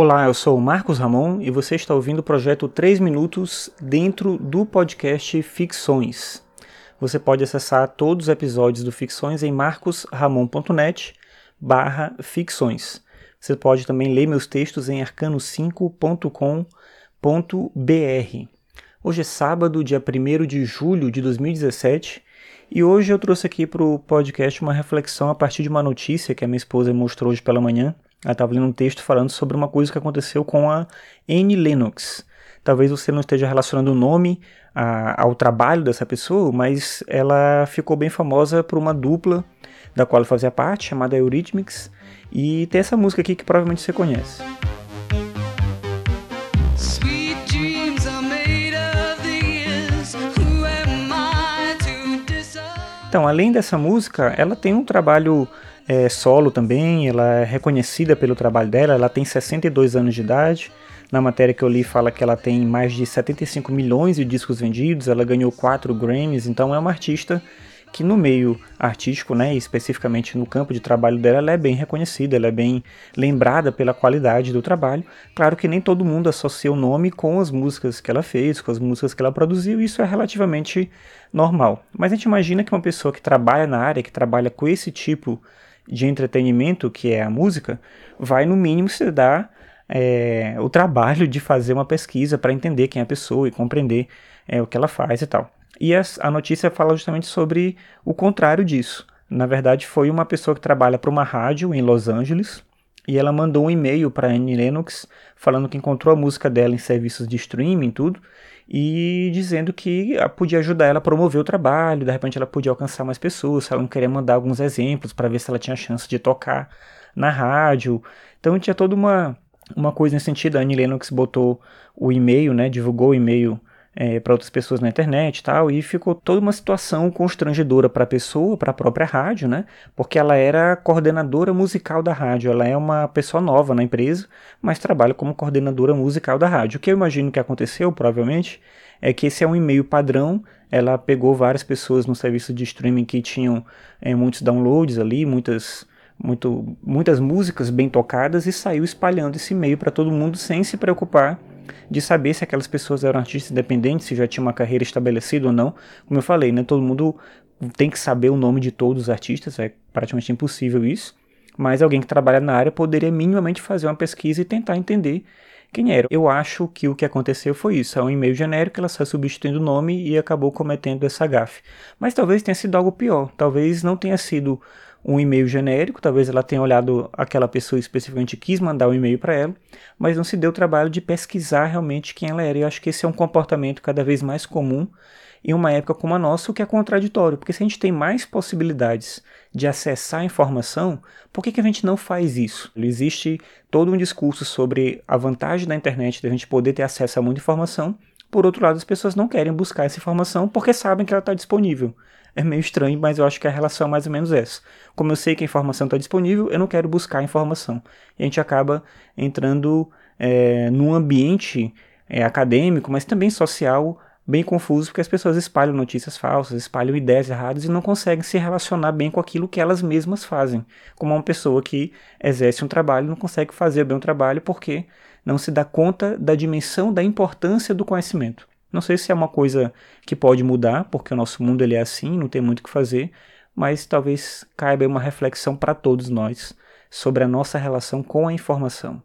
Olá, eu sou o Marcos Ramon e você está ouvindo o projeto 3 Minutos dentro do podcast Ficções. Você pode acessar todos os episódios do Ficções em marcosramon.net barra ficções. Você pode também ler meus textos em arcano5.com.br. Hoje é sábado, dia 1 de julho de 2017 e hoje eu trouxe aqui para o podcast uma reflexão a partir de uma notícia que a minha esposa mostrou hoje pela manhã ela estava lendo um texto falando sobre uma coisa que aconteceu com a Anne Lennox. Talvez você não esteja relacionando o nome a, ao trabalho dessa pessoa, mas ela ficou bem famosa por uma dupla da qual ela fazia parte, chamada Eurythmics, e tem essa música aqui que provavelmente você conhece. Então, além dessa música, ela tem um trabalho é, solo também, ela é reconhecida pelo trabalho dela, ela tem 62 anos de idade. Na matéria que eu li fala que ela tem mais de 75 milhões de discos vendidos, ela ganhou 4 Grammys, então é uma artista que no meio artístico, né, especificamente no campo de trabalho dela, ela é bem reconhecida, ela é bem lembrada pela qualidade do trabalho. Claro que nem todo mundo associa o nome com as músicas que ela fez, com as músicas que ela produziu, isso é relativamente normal. Mas a gente imagina que uma pessoa que trabalha na área, que trabalha com esse tipo de entretenimento, que é a música, vai no mínimo se dar é, o trabalho de fazer uma pesquisa para entender quem é a pessoa e compreender é, o que ela faz e tal. E a, a notícia fala justamente sobre o contrário disso. Na verdade, foi uma pessoa que trabalha para uma rádio em Los Angeles e ela mandou um e-mail para Annie Lennox falando que encontrou a música dela em serviços de streaming tudo e dizendo que podia ajudar ela a promover o trabalho, de repente ela podia alcançar mais pessoas, ela não queria mandar alguns exemplos para ver se ela tinha chance de tocar na rádio. Então tinha toda uma, uma coisa nesse sentido. A Annie Lennox botou o e-mail, né, divulgou o e-mail é, para outras pessoas na internet e tal, e ficou toda uma situação constrangedora para a pessoa, para a própria rádio, né? Porque ela era coordenadora musical da rádio, ela é uma pessoa nova na empresa, mas trabalha como coordenadora musical da rádio. O que eu imagino que aconteceu, provavelmente, é que esse é um e-mail padrão. Ela pegou várias pessoas no serviço de streaming que tinham é, muitos downloads ali, muitas muito, muitas músicas bem tocadas e saiu espalhando esse e-mail para todo mundo sem se preocupar de saber se aquelas pessoas eram artistas independentes, se já tinham uma carreira estabelecida ou não. Como eu falei, né, todo mundo tem que saber o nome de todos os artistas, é praticamente impossível isso. Mas alguém que trabalha na área poderia minimamente fazer uma pesquisa e tentar entender quem era. Eu acho que o que aconteceu foi isso. É um e-mail genérico, ela saiu substituindo o nome e acabou cometendo essa gafe. Mas talvez tenha sido algo pior. Talvez não tenha sido um e-mail genérico, talvez ela tenha olhado aquela pessoa especificamente quis mandar um e-mail para ela, mas não se deu o trabalho de pesquisar realmente quem ela era. E eu acho que esse é um comportamento cada vez mais comum em uma época como a nossa, o que é contraditório, porque se a gente tem mais possibilidades de acessar a informação, por que, que a gente não faz isso? Existe todo um discurso sobre a vantagem da internet de a gente poder ter acesso a muita informação, por outro lado, as pessoas não querem buscar essa informação porque sabem que ela está disponível. É meio estranho, mas eu acho que a relação é mais ou menos essa. Como eu sei que a informação está disponível, eu não quero buscar a informação. E a gente acaba entrando é, num ambiente é, acadêmico, mas também social, bem confuso, porque as pessoas espalham notícias falsas, espalham ideias erradas e não conseguem se relacionar bem com aquilo que elas mesmas fazem. Como uma pessoa que exerce um trabalho não consegue fazer bem o trabalho porque não se dá conta da dimensão da importância do conhecimento. Não sei se é uma coisa que pode mudar, porque o nosso mundo ele é assim, não tem muito o que fazer, mas talvez caiba uma reflexão para todos nós sobre a nossa relação com a informação.